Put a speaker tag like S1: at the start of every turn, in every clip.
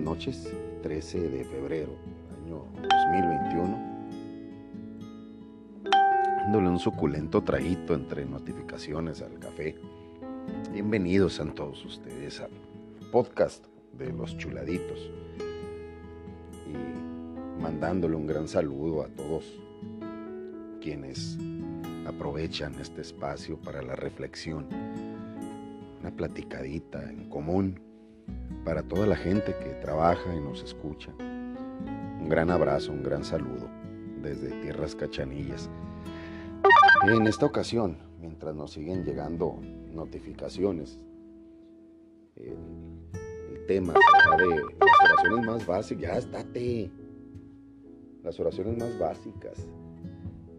S1: noches. 13 de febrero del año 2021. Dándole un suculento traguito entre notificaciones al café. Bienvenidos a todos ustedes al podcast de los chuladitos. Y mandándole un gran saludo a todos quienes aprovechan este espacio para la reflexión. Una platicadita en común para toda la gente que trabaja y nos escucha. Un gran abrazo, un gran saludo desde Tierras Cachanillas. En esta ocasión, mientras nos siguen llegando notificaciones, el, tema de las oraciones más básicas, ya estate, las oraciones más básicas,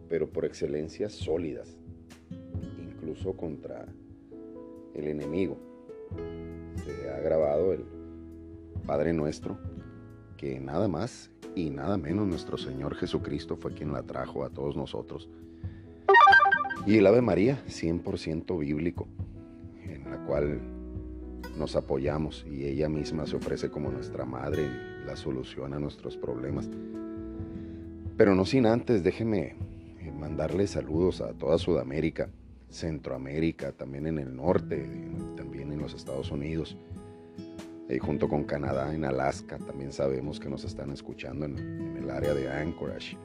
S1: pero por excelencia sólidas, incluso contra el enemigo se ha grabado el Padre Nuestro, que nada más y nada menos nuestro Señor Jesucristo fue quien la trajo a todos nosotros. Y el Ave María, 100% bíblico, en la cual nos apoyamos y ella misma se ofrece como nuestra madre la solución a nuestros problemas. Pero no sin antes, déjeme mandarle saludos a toda Sudamérica, Centroamérica, también en el norte, también en los Estados Unidos, y junto con Canadá, en Alaska, también sabemos que nos están escuchando en, el área de Anchorage.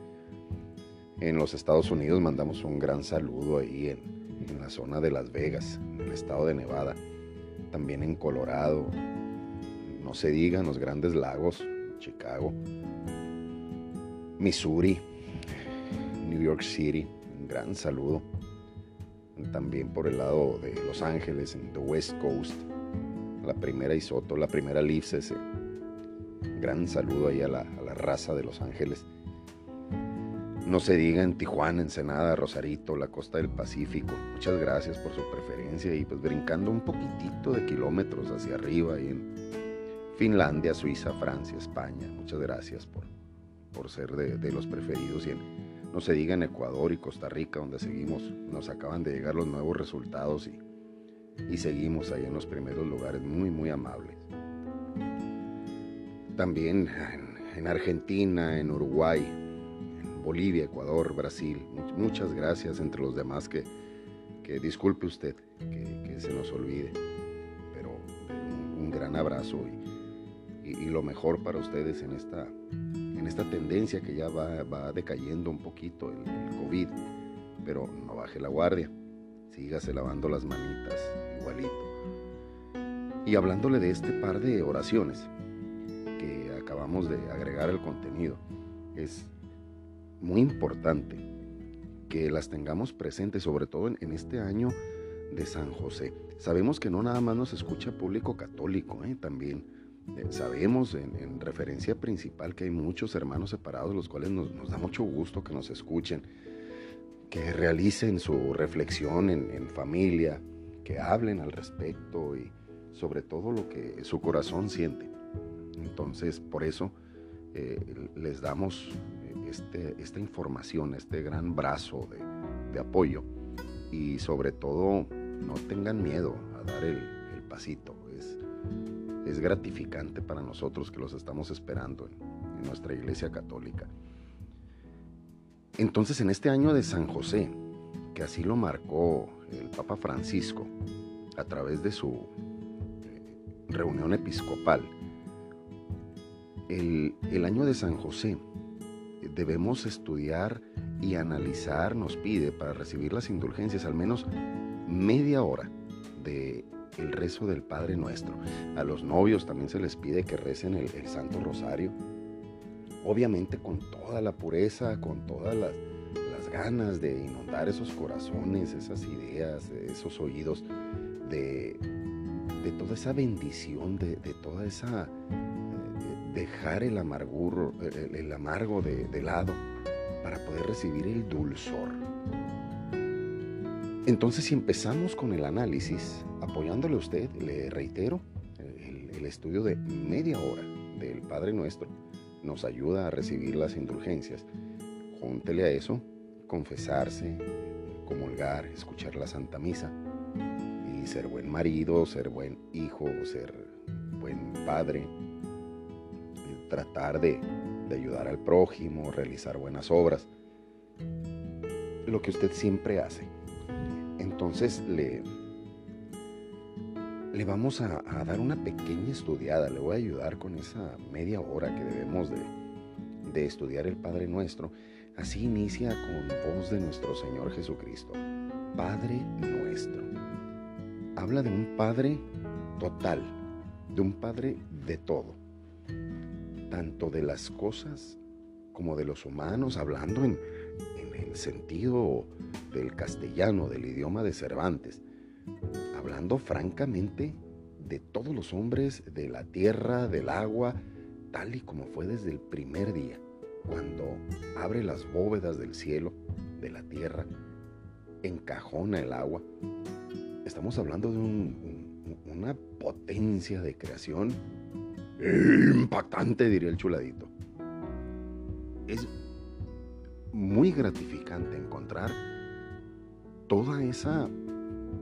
S1: En los Estados Unidos mandamos un gran saludo ahí en, en la zona de Las Vegas, en el estado de Nevada, también en Colorado, no se digan los grandes lagos, Chicago, Missouri, New York City, un gran saludo también por el lado de Los Ángeles, en the West Coast, la primera Isoto, la primera Leafs, gran saludo ahí a la, a la, raza de Los Ángeles. No se diga en Tijuana, Ensenada, Rosarito, la costa del Pacífico. Muchas gracias por su preferencia y pues brincando un poquitito de kilómetros hacia arriba ahí en Finlandia, Suiza, Francia, España. Muchas gracias por, por ser de, de los preferidos y en no se diga en Ecuador y Costa Rica, donde seguimos, nos acaban de llegar los nuevos resultados y, y seguimos ahí en los primeros lugares, muy, muy amables. También en, Argentina, en Uruguay, en Bolivia, Ecuador, Brasil. Muchas gracias entre los demás que, que disculpe usted que, se nos olvide, pero un, gran abrazo y, y lo mejor para ustedes en esta esta tendencia que ya va, decayendo un poquito el, COVID, pero no baje la guardia, sígase lavando las manitas igualito. Y hablándole de este par de oraciones que acabamos de agregar al contenido, es muy importante que las tengamos presentes, sobre todo en, este año de San José. Sabemos que no nada más nos escucha público católico, ¿eh? también eh, sabemos en, referencia principal que hay muchos hermanos separados, los cuales nos, da mucho gusto que nos escuchen, que realicen su reflexión en, familia, que hablen al respecto y sobre todo lo que su corazón siente. Entonces, por eso eh, les damos este, esta información, este gran brazo de, apoyo y sobre todo no tengan miedo a dar el, el pasito. Es, es gratificante para nosotros que los estamos esperando en, nuestra iglesia católica. Entonces en este año de San José, que así lo marcó el Papa Francisco a través de su eh, reunión episcopal, el, el, año de San José debemos estudiar y analizar, nos pide para recibir las indulgencias al menos media hora de el rezo del Padre Nuestro. A los novios también se les pide que recen el, Santo Rosario. Obviamente con toda la pureza, con todas las, ganas de inundar esos corazones, esas ideas, esos oídos, de, toda esa bendición, de, toda esa... dejar el amarguro, el, amargo de lado para poder recibir el dulzor entonces, si empezamos con el análisis, apoyándole a usted, le reitero, el, estudio de media hora del Padre Nuestro nos ayuda a recibir las indulgencias. Júntele a eso, confesarse, comulgar, escuchar la Santa Misa y ser buen marido, ser buen hijo, ser buen padre, tratar de, ayudar al prójimo, realizar buenas obras, lo que usted siempre hace. Entonces le, le vamos a, dar una pequeña estudiada, le voy a ayudar con esa media hora que debemos de, estudiar el Padre Nuestro. Así inicia con voz de nuestro Señor Jesucristo. Padre nuestro. Habla de un Padre total, de un Padre de todo, tanto de las cosas como de los humanos, hablando en, el sentido del castellano, del idioma de Cervantes, hablando francamente de todos los hombres, de la tierra, del agua, tal y como fue desde el primer día, cuando abre las bóvedas del cielo, de la tierra, encajona el agua. Estamos hablando de una potencia de creación impactante, diría el chuladito. Es muy gratificante encontrar toda esa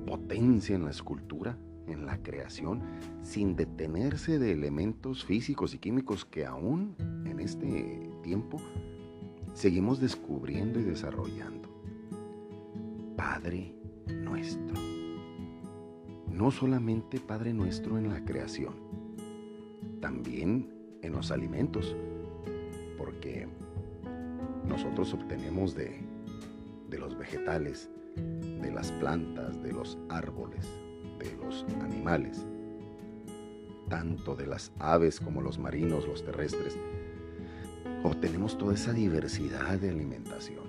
S1: potencia en la escultura, en la creación, sin detenerse de elementos físicos y químicos que aún en este tiempo seguimos descubriendo y desarrollando. Padre nuestro. No solamente Padre nuestro en la creación, también en los alimentos, porque nosotros obtenemos de, de los vegetales, de las plantas, de los árboles, de los animales, tanto de las aves como los marinos, los terrestres, obtenemos toda esa diversidad de alimentación.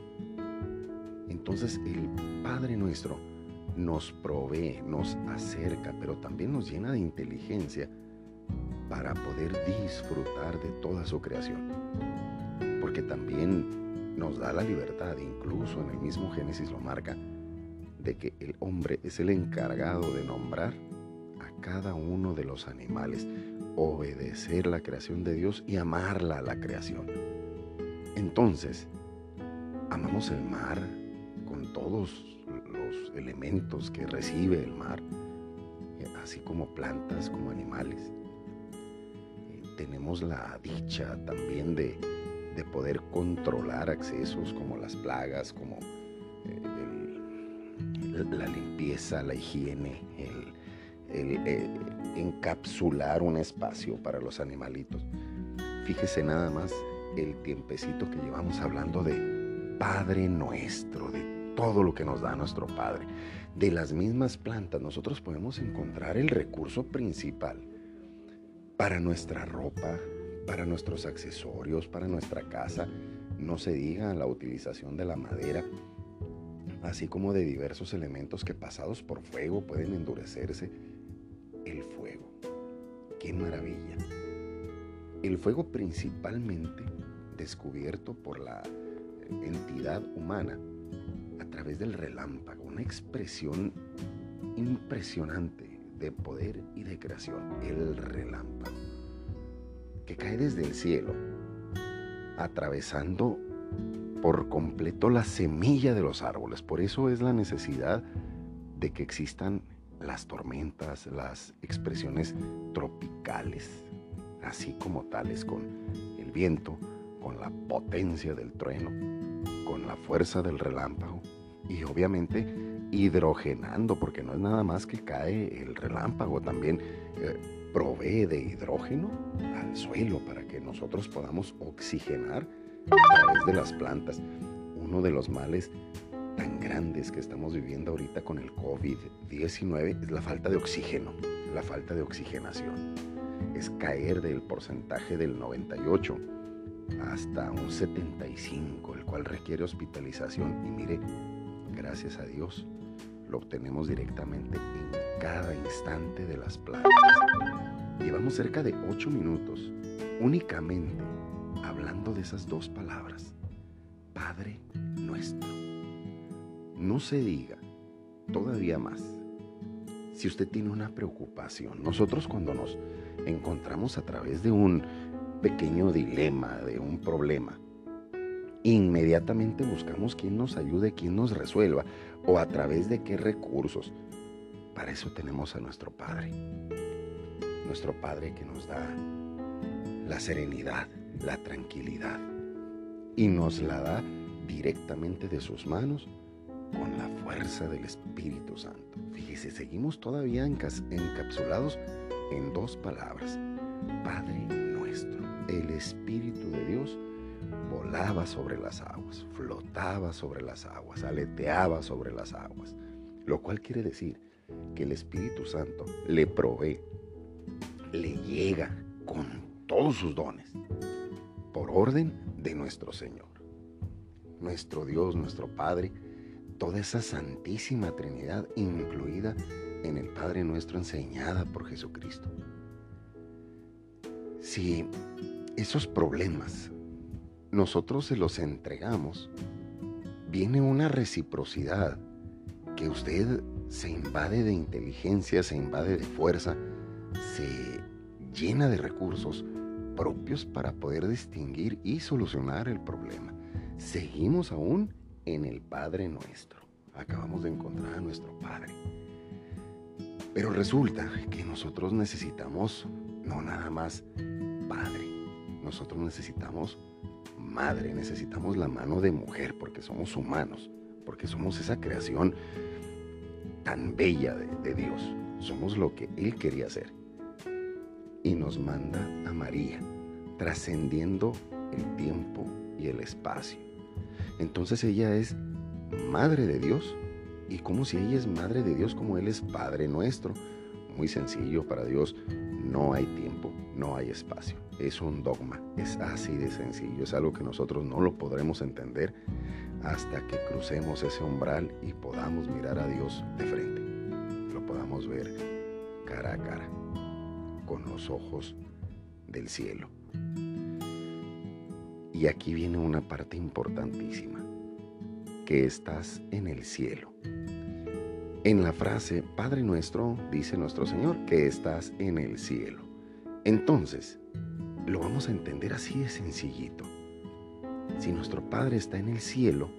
S1: Entonces el Padre nuestro nos provee, nos acerca, pero también nos llena de inteligencia para poder disfrutar de toda su creación. Porque también nos da la libertad, incluso en el mismo Génesis lo marca, de que el hombre es el encargado de nombrar a cada uno de los animales, obedecer la creación de Dios y amarla a la creación. Entonces, amamos el mar, todos los elementos que recibe el mar, así como plantas, como animales. Eh, tenemos la dicha también de, poder controlar accesos como las plagas, como la limpieza, la higiene, el, encapsular un espacio para los animalitos. Fíjese nada más el tiempecito que llevamos hablando de Padre nuestro, de todo lo que nos da nuestro Padre. De las mismas plantas nosotros podemos encontrar el recurso principal para nuestra ropa, para nuestros accesorios, para nuestra casa. No se diga la utilización de la madera, así como de diversos elementos que pasados por fuego pueden endurecerse. El fuego. ¡Qué maravilla! El fuego principalmente descubierto por la entidad humana través del relámpago, una expresión impresionante de poder y de creación, el relámpago, que cae desde el cielo, atravesando por completo la semilla de los árboles. Por eso es la necesidad de que existan las tormentas, las expresiones tropicales, así como tales con el viento, con la potencia del trueno, con la fuerza del relámpago, y obviamente hidrogenando, porque no es nada más que cae el relámpago, también eh, provee de hidrógeno al suelo para que nosotros podamos oxigenar a través de las plantas. Uno de los males tan grandes que estamos viviendo ahorita con el COVID-19 es la falta de oxígeno, la falta de oxigenación. Es caer del porcentaje del 98 hasta un 75, el cual requiere hospitalización. Y mire, gracias a Dios, lo obtenemos directamente en cada instante de las plantas. Llevamos cerca de 8 minutos únicamente hablando de esas dos palabras, Padre nuestro. No se diga todavía más. Si usted tiene una preocupación, nosotros cuando nos encontramos a través de un pequeño dilema, de un problema, inmediatamente buscamos quién nos ayude, quién nos resuelva o a través de qué recursos. Para eso tenemos a nuestro Padre. Nuestro Padre que nos da la serenidad, la tranquilidad y nos la da directamente de sus manos con la fuerza del Espíritu Santo. Fíjese, seguimos todavía encapsulados en dos palabras. Padre nuestro, el Espíritu de Dios volaba sobre las aguas, flotaba sobre las aguas, aleteaba sobre las aguas, lo cual quiere decir que el Espíritu Santo le provee, le llega con todos sus dones, por orden de nuestro Señor. Nuestro Dios, nuestro Padre, toda esa santísima Trinidad incluida en el Padre nuestro enseñada por Jesucristo. Si esos problemas nosotros se los entregamos, viene una reciprocidad que usted se invade de inteligencia, se invade de fuerza, se llena de recursos propios para poder distinguir y solucionar el problema. Seguimos aún en el Padre nuestro. Acabamos de encontrar a nuestro Padre. Pero resulta que nosotros necesitamos no nada más Padre, nosotros necesitamos Madre, necesitamos la mano de mujer porque somos humanos, porque somos esa creación tan bella de, Dios. Somos lo que Él quería hacer. Y nos manda a María, trascendiendo el tiempo y el espacio. Entonces ella es madre de Dios. Y como si ella es madre de Dios, como Él es Padre nuestro. Muy sencillo para Dios. No hay tiempo, no hay espacio. Es un dogma, es así de sencillo. Es algo que nosotros no lo podremos entender hasta que crucemos ese umbral y podamos mirar a Dios de frente. Lo podamos ver cara a cara, con los ojos del cielo. Y aquí viene una parte importantísima, que estás en el cielo. En la frase, Padre nuestro, dice nuestro Señor, que estás en el cielo. Entonces, lo vamos a entender así de sencillito. Si nuestro Padre está en el cielo,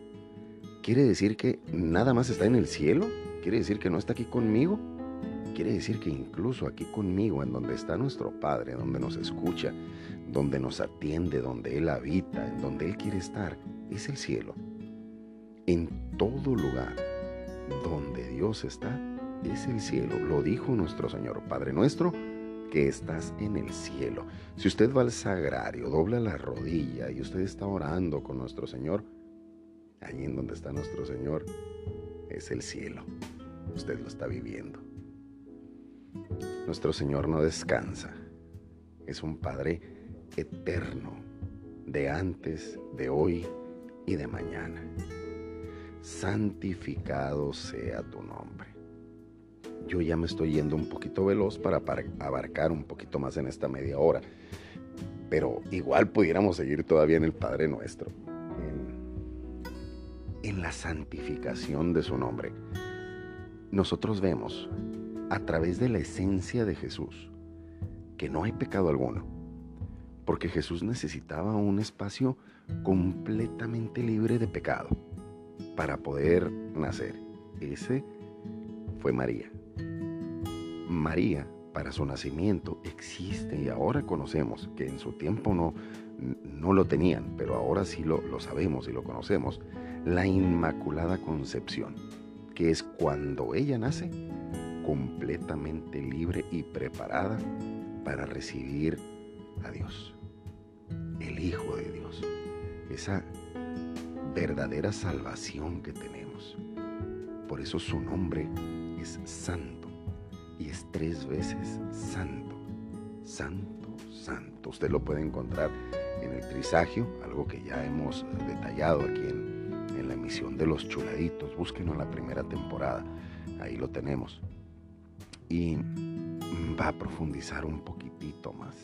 S1: ¿quiere decir que nada más está en el cielo? ¿Quiere decir que no está aquí conmigo? Quiere decir que incluso aquí conmigo, en donde está nuestro Padre, donde nos escucha, donde nos atiende, donde Él habita, en donde Él quiere estar, es el cielo. En todo lugar donde Dios está, es el cielo. Lo dijo nuestro Señor, Padre nuestro, que estás en el cielo. Si usted va al sagrario, dobla la rodilla y usted está orando con nuestro Señor, allí en donde está nuestro Señor, es el cielo. Usted lo está viviendo. Nuestro Señor no descansa. Es un Padre eterno, de antes, de hoy y de mañana. Santificado sea tu nombre. Yo ya me estoy yendo un poquito veloz para, abarcar un poquito más en esta media hora. Pero igual pudiéramos seguir todavía en el Padre Nuestro, en, en la santificación de su nombre. Nosotros vemos a través de la esencia de Jesús que no hay pecado alguno, porque Jesús necesitaba un espacio completamente libre de pecado para poder nacer. Ese fue María. María, para su nacimiento, existe y ahora conocemos que en su tiempo no, no lo tenían, pero ahora sí lo, lo sabemos y lo conocemos, la Inmaculada Concepción, que es cuando ella nace completamente libre y preparada para recibir a Dios, el Hijo de Dios, esa verdadera salvación que tenemos. Por eso su nombre es santo y es tres veces santo, santo, santo. Usted lo puede encontrar en el trisagio, algo que ya hemos detallado aquí en, en la emisión de los chuladitos. Búsquenlo en la primera temporada, ahí lo tenemos y va a profundizar un poquitito más.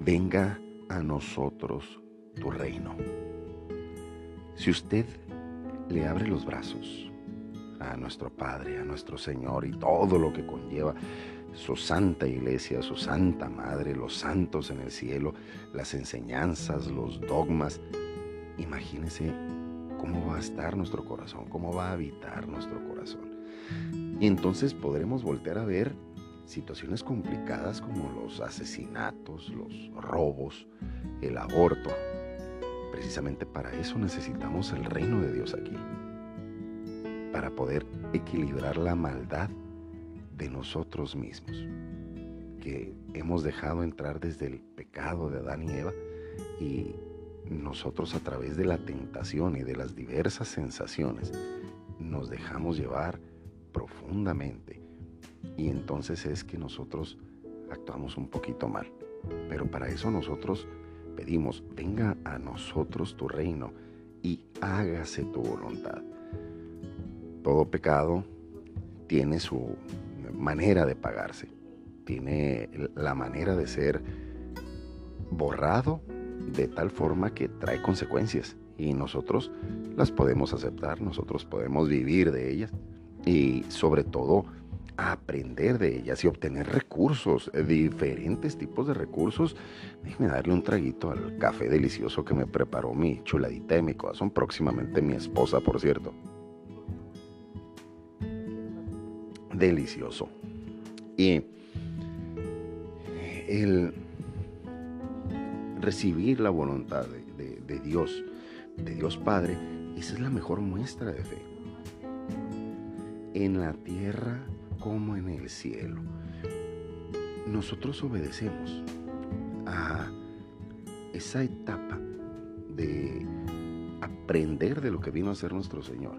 S1: Venga a nosotros tu reino. Si usted le abre los brazos a nuestro Padre, a nuestro Señor y todo lo que conlleva su santa iglesia, su santa madre, los santos en el cielo, las enseñanzas, los dogmas, imagínese cómo va a estar nuestro corazón, cómo va a habitar nuestro corazón. Y entonces podremos voltear a ver situaciones complicadas como los asesinatos, los robos, el aborto. Precisamente para eso necesitamos el reino de Dios aquí, para poder equilibrar la maldad de nosotros mismos, que hemos dejado entrar desde el pecado de Adán y Eva y nosotros a través de la tentación y de las diversas sensaciones nos dejamos llevar profundamente y entonces es que nosotros actuamos un poquito mal. Pero para eso nosotros pedimos, venga a nosotros tu reino y hágase tu voluntad. Todo pecado tiene su manera de pagarse, tiene la manera de ser borrado de tal forma que trae consecuencias y nosotros las podemos aceptar, nosotros podemos vivir de ellas y sobre todo aprender de ellas y obtener recursos, eh, diferentes tipos de recursos. Déjeme darle un traguito al café delicioso que me preparó mi chuladita de mi corazón, próximamente mi esposa, por cierto. Delicioso. Y el recibir la voluntad de, de Dios, de Dios Padre, esa es la mejor muestra de fe. En la tierra como en el cielo. Nosotros obedecemos a esa etapa de aprender de lo que vino a ser nuestro Señor,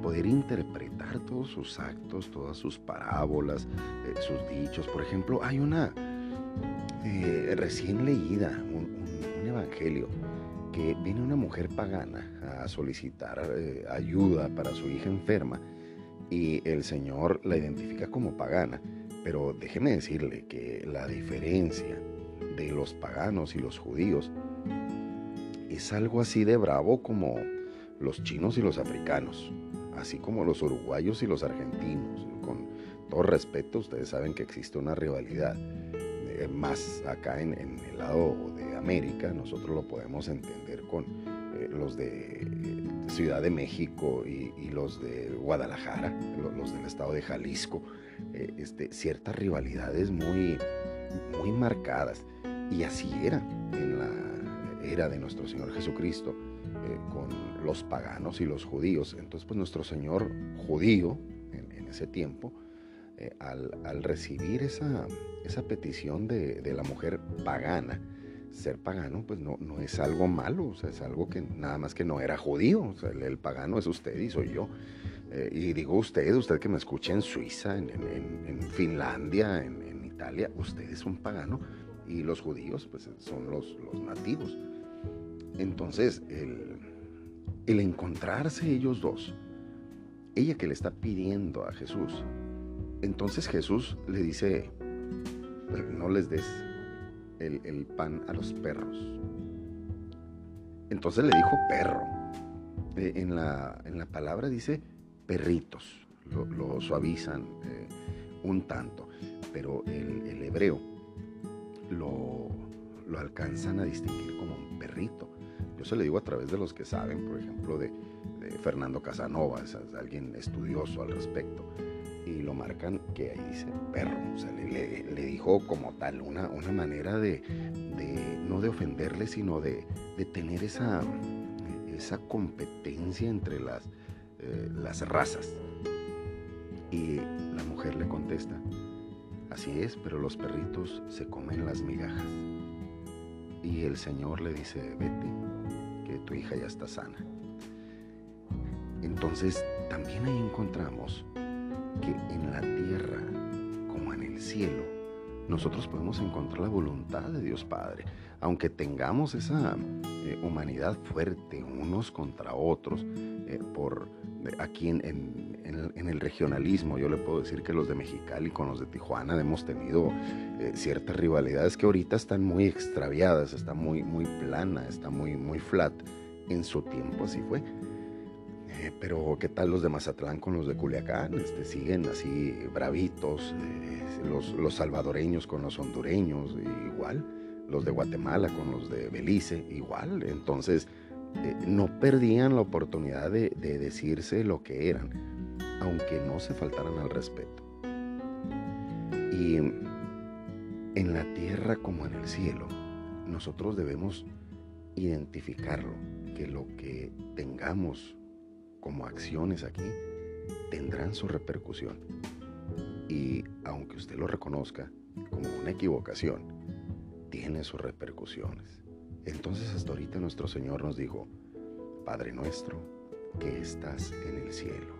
S1: poder interpretar todos sus actos, todas sus parábolas, eh, sus dichos. Por ejemplo, hay una eh, recién leída, un, evangelio, que viene una mujer pagana a solicitar eh, ayuda para su hija enferma y el Señor la identifica como pagana. Pero déjeme decirle que la diferencia de los paganos y los judíos es algo así de bravo como los chinos y los africanos, así como los uruguayos y los argentinos. Con todo respeto, ustedes saben que existe una rivalidad. Eh, más acá en, el lado de América, nosotros lo podemos entender con eh, los de Ciudad de México y, los de Guadalajara, los, del estado de Jalisco, eh, este, ciertas rivalidades muy, muy marcadas. Y así era en la era de nuestro Señor Jesucristo, eh, con los paganos y los judíos. Entonces, pues nuestro Señor judío, en, ese tiempo, eh, al, recibir esa, esa petición de, de la mujer pagana, ser pagano pues no, no es algo malo, o sea, es algo que nada más que no era judío, o sea, el, pagano es usted y soy yo. Eh, y digo usted, usted que me escucha en Suiza, en, Finlandia, en, Italia, usted es un pagano y los judíos pues son los, los nativos. Entonces, el, el encontrarse ellos dos, ella que le está pidiendo a Jesús, entonces Jesús le dice, no les des el, pan a los perros. Entonces le dijo perro. Eh, en, la, en, la, palabra dice perritos, lo, suavizan eh, un tanto, pero el, hebreo lo, lo, alcanzan a distinguir como un perrito. Yo se lo digo a través de los que saben, por ejemplo, de, de Fernando Casanova, alguien estudioso al respecto y lo marcan que ahí dice perro. Le, dijo como tal una, una manera de, no de ofenderle, sino de, tener esa, esa competencia entre las, eh, las razas. Y la mujer le contesta, así es, pero los perritos se comen las migajas. Y el Señor le dice, vete, que tu hija ya está sana. Entonces también ahí encontramos que en la tierra como en el cielo nosotros podemos encontrar la voluntad de Dios Padre. Aunque tengamos esa eh, humanidad fuerte unos contra otros, eh, por aquí en, el regionalismo, yo le puedo decir que los de Mexicali con los de Tijuana hemos tenido eh, ciertas rivalidades que ahorita están muy extraviadas, está muy, muy plana, está muy, muy flat. En su tiempo así fue eh, pero ¿qué tal los de Mazatlán con los de Culiacán? Este, siguen así bravitos, eh, los, los, salvadoreños con los hondureños, igual, los de Guatemala con los de Belice, igual. Entonces, eh, no perdían la oportunidad de, de decirse lo que eran, aunque no se faltaran al respeto. Y en la tierra como en el cielo, nosotros debemos identificarlo, que lo que tengamos como acciones aquí tendrán su repercusión. Y aunque usted lo reconozca como una equivocación, tiene sus repercusiones. Entonces hasta ahorita nuestro Señor nos dijo, Padre nuestro que estás en el cielo,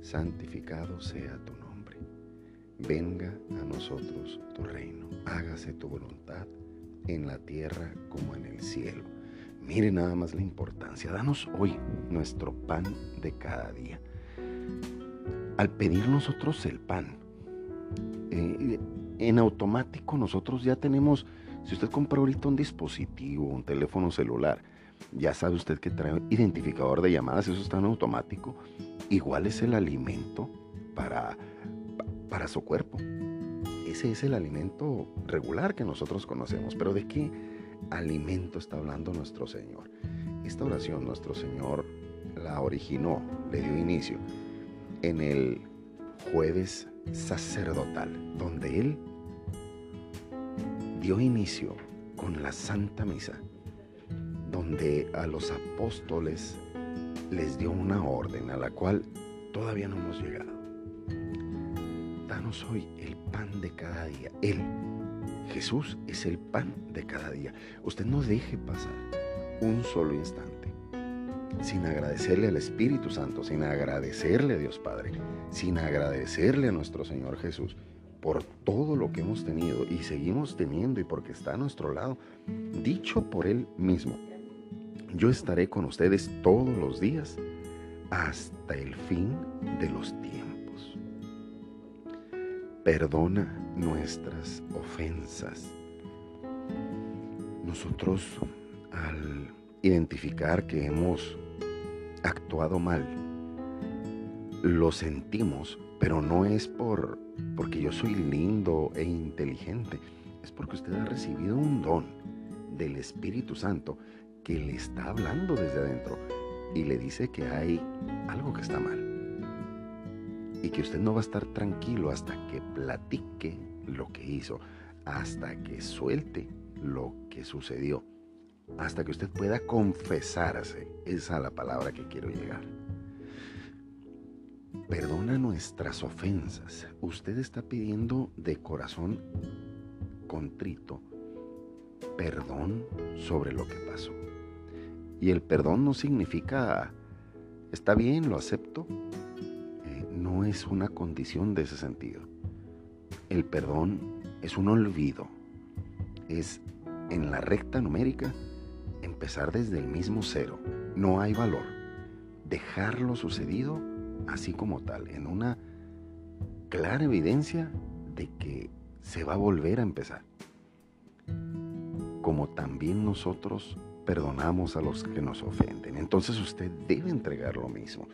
S1: santificado sea tu nombre, venga a nosotros tu reino, hágase tu voluntad en la tierra como en el cielo. Mire nada más la importancia, danos hoy nuestro pan de cada día. Al pedir nosotros el pan, eh, en automático nosotros ya tenemos si usted compra ahorita un dispositivo, un teléfono celular, ya sabe usted que trae identificador de llamadas, eso está en automático. Igual es el alimento para, para su cuerpo. Ese es el alimento regular que nosotros conocemos. Pero ¿de qué alimento está hablando nuestro Señor? Esta oración nuestro Señor la originó, le dio inicio en el jueves sacerdotal, donde Él dio inicio con la Santa Misa, donde a los apóstoles les dio una orden a la cual todavía no hemos llegado. Danos hoy el pan de cada día. Él, Jesús, es el pan de cada día. Usted no deje pasar un solo instante sin agradecerle al Espíritu Santo, sin agradecerle a Dios Padre, sin agradecerle a nuestro Señor Jesús por todo lo que hemos tenido y seguimos teniendo y porque está a nuestro lado, dicho por Él mismo, yo estaré con ustedes todos los días hasta el fin de los tiempos. Perdona nuestras ofensas. Nosotros al identificar que hemos actuado mal, lo sentimos pero no es por porque yo soy lindo e inteligente, es porque usted ha recibido un don del Espíritu Santo que le está hablando desde adentro y le dice que hay algo que está mal. Y que usted no va a estar tranquilo hasta que platique lo que hizo, hasta que suelte lo que sucedió, hasta que usted pueda confesarse. Esa es la palabra que quiero llegar. Perdona nuestras ofensas. Usted está pidiendo de corazón contrito perdón sobre lo que pasó. Y el perdón no significa, está bien, lo acepto. Eh, no es una condición de ese sentido. El perdón es un olvido. Es en la recta numérica empezar desde el mismo cero. No hay valor. Dejar lo sucedido así como tal, en una clara evidencia de que se va a volver a empezar. Como también nosotros perdonamos a los que nos ofenden. Entonces usted debe entregar lo mismo.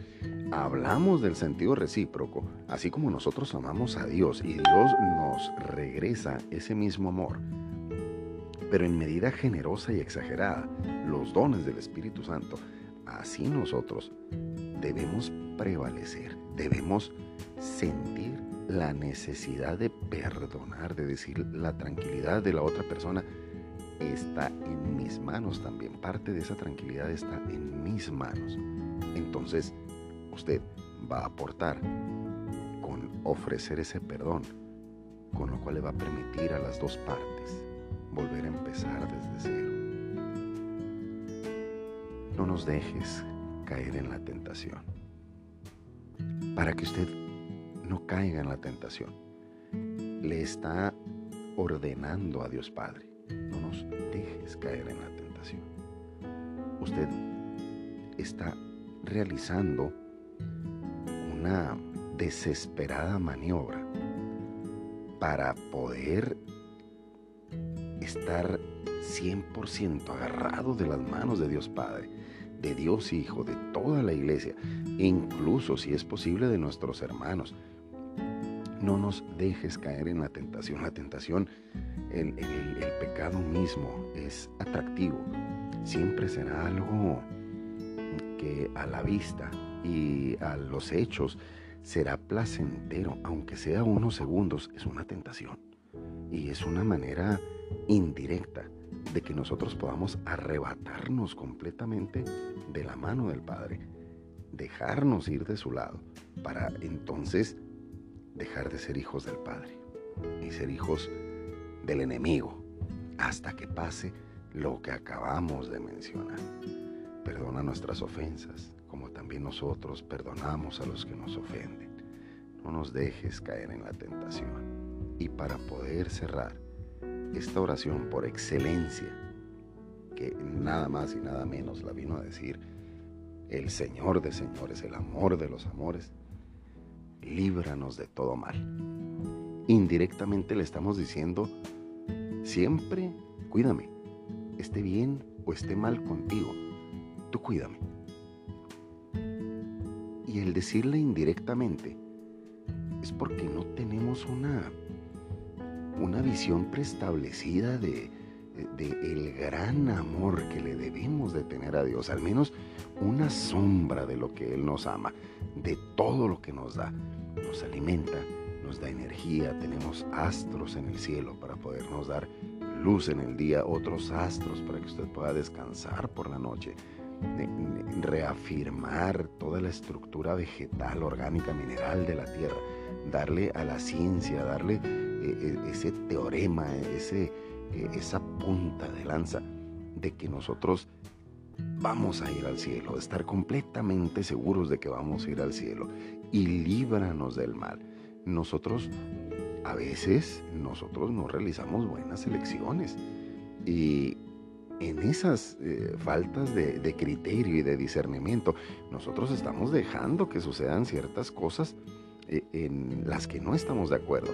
S1: Hablamos del sentido recíproco, así como nosotros amamos a Dios y Dios nos regresa ese mismo amor, pero en medida generosa y exagerada, los dones del Espíritu Santo, así nosotros debemos prevalecer, debemos sentir la necesidad de perdonar, de decir la tranquilidad de la otra persona está en mis manos también. Parte de esa tranquilidad está en mis manos. Entonces, usted va a aportar con ofrecer ese perdón, con lo cual le va a permitir a las dos partes volver a empezar desde cero. No nos dejes caer en la tentación para que usted no caiga en la tentación. Le está ordenando a Dios Padre, caer en la tentación. Usted está realizando una desesperada maniobra para poder estar 100% agarrado de las manos de Dios Padre de Dios Hijo, de toda la iglesia, incluso si es posible de nuestros hermanos. No nos dejes caer en la tentación. La tentación, el, el pecado mismo es atractivo. Siempre será algo que a la vista y a los hechos será placentero, aunque sea unos segundos, es una tentación. Y es una manera indirecta de que nosotros podamos arrebatarnos completamente de la mano del Padre, dejarnos ir de su lado, para entonces dejar de ser hijos del Padre y ser hijos del enemigo, hasta que pase lo que acabamos de mencionar. Perdona nuestras ofensas, como también nosotros perdonamos a los que nos ofenden. No nos dejes caer en la tentación. Y para poder cerrar esta oración por excelencia, que nada más y nada menos la vino a decir el Señor de señores, el amor de los amores, líbranos de todo mal. Indirectamente le estamos diciendo, siempre cuídame, esté bien o esté mal contigo, tú cuídame. Y el decirle indirectamente es porque no tenemos una, una visión preestablecida de, de el gran amor que le debemos de tener a Dios, al menos una sombra de lo que Él nos ama, de todo lo que nos da. Nos alimenta, nos da energía, tenemos astros en el cielo para podernos dar luz en el día, otros astros para que usted pueda descansar por la noche, reafirmar toda la estructura vegetal, orgánica, mineral de la tierra, darle a la ciencia, darle eh, eh, ese teorema, ese, esa punta de lanza de que nosotros vamos a ir al cielo, estar completamente seguros de que vamos a ir al cielo y líbranos del mal. Nosotros a veces nosotros no realizamos buenas elecciones y en esas eh, faltas de, de, criterio y de discernimiento nosotros estamos dejando que sucedan ciertas cosas eh, en las que no estamos de acuerdo.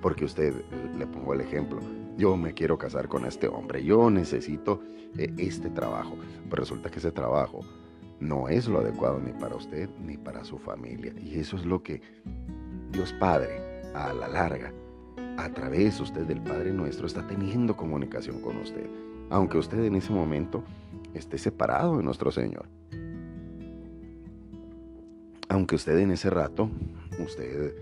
S1: Porque usted, le pongo el ejemplo, yo me quiero casar con este hombre, yo necesito eh, este trabajo, pero resulta que ese trabajo no es lo adecuado ni para usted ni para su familia. Y eso es lo que Dios Padre, a la larga, a través usted del Padre nuestro, está teniendo comunicación con usted, aunque usted en ese momento esté separado de nuestro Señor. Aunque usted en ese rato, usted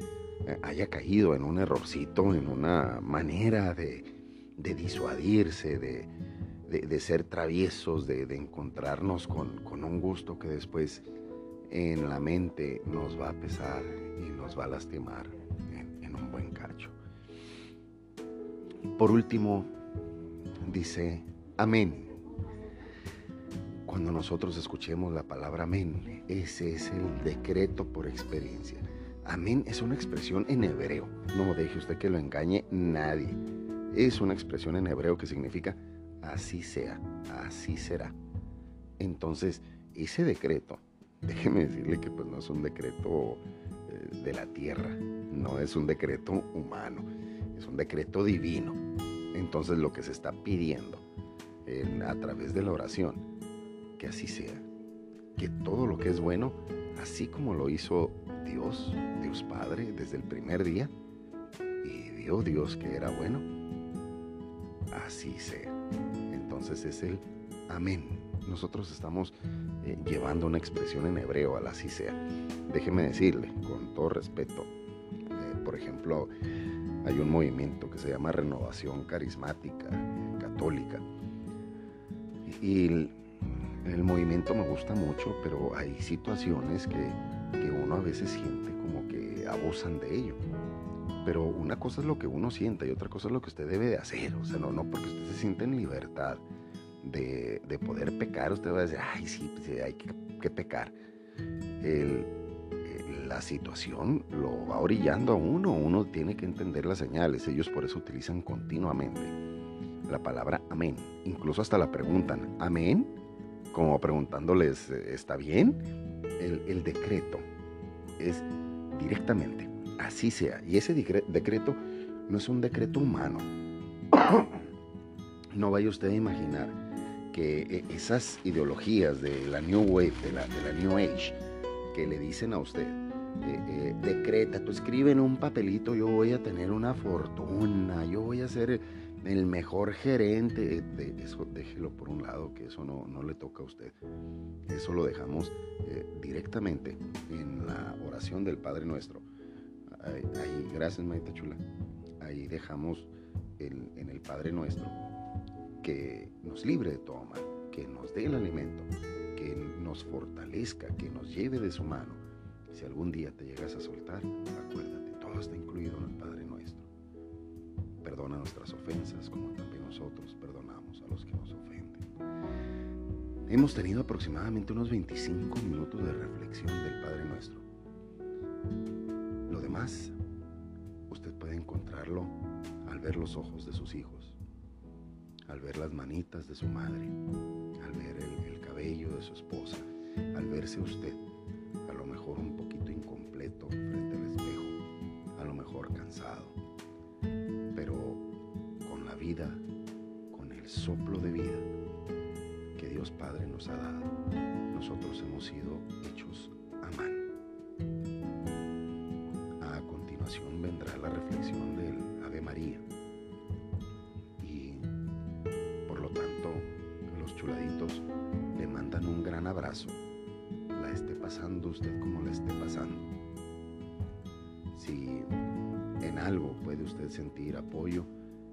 S1: eh, haya caído en un errorcito, en una manera de, disuadirse, de, ser traviesos, de, encontrarnos con, un gusto que después en la mente nos va a pesar y nos va a lastimar en, en un buen cacho. Por último, dice, amén. Cuando nosotros escuchemos la palabra amén, ese es el decreto por experiencia. Amén es una expresión en hebreo. No deje usted que lo engañe nadie. Es una expresión en hebreo que significa así sea, así será. Entonces, ese decreto, déjeme decirle que pues no es un decreto eh, de la tierra, no es un decreto humano, es un decreto divino. Entonces lo que se está pidiendo a través de la oración, que así sea, que todo lo que es bueno, así como lo hizo Dios, Dios Padre, desde el primer día, y vio Dios que era bueno, así sea. Entonces es el amén. Nosotros estamos eh, llevando una expresión en hebreo al así sea. Déjeme decirle, con todo respeto, eh, por ejemplo, hay un movimiento que se llama Renovación Carismática Católica. Y el, el movimiento me gusta mucho, pero hay situaciones que que uno a veces siente como que abusan de ello. Pero una cosa es lo que uno sienta y otra cosa es lo que usted debe de hacer. O sea, no, no porque usted se siente en libertad de, de poder pecar, usted va a decir, ay, sí, pues, hay que, pecar. El, la situación lo va orillando a uno, uno tiene que entender las señales, ellos por eso utilizan continuamente la palabra amén, incluso hasta la preguntan, amén, como preguntándoles, ¿está bien? el, decreto es directamente, así sea. Y ese decreto no es un decreto humano. No vaya usted a imaginar que eh, esas ideologías de la New Wave, de la, New Age, que le dicen a usted, eh, eh, decreta, tú escribe en un papelito, yo voy a tener una fortuna, yo voy a ser el mejor gerente, de eso déjelo por un lado, que eso no, no le toca a usted. Eso lo dejamos eh, directamente en la oración del Padre Nuestro. Ahí, gracias, Maita Chula. Ahí dejamos en el Padre Nuestro que nos libre de todo mal, que nos dé el alimento, que nos fortalezca, que nos lleve de su mano. Si algún día te llegas a soltar, acuérdate, todo está incluido en el Padre Nuestro perdona nuestras ofensas como también nosotros perdonamos a los que nos ofenden. Hemos tenido aproximadamente unos 25 minutos de reflexión del Padre Nuestro. Demás, usted puede encontrarlo al ver los ojos de sus hijos, al ver las manitas de su madre, al ver el, el cabello de su esposa, al verse usted, a lo mejor un poquito incompleto frente al espejo, a lo mejor cansado vida, con el soplo de vida que Dios Padre nos ha dado, nosotros hemos sido hechos la esté pasando usted como la esté pasando. Si en algo puede usted sentir apoyo,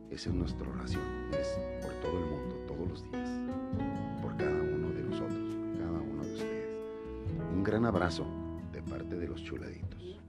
S1: esa es nuestra oración, es por todo el mundo, todos los días, por cada uno de nosotros, cada uno de ustedes. Un gran abrazo de parte de los chuladitos.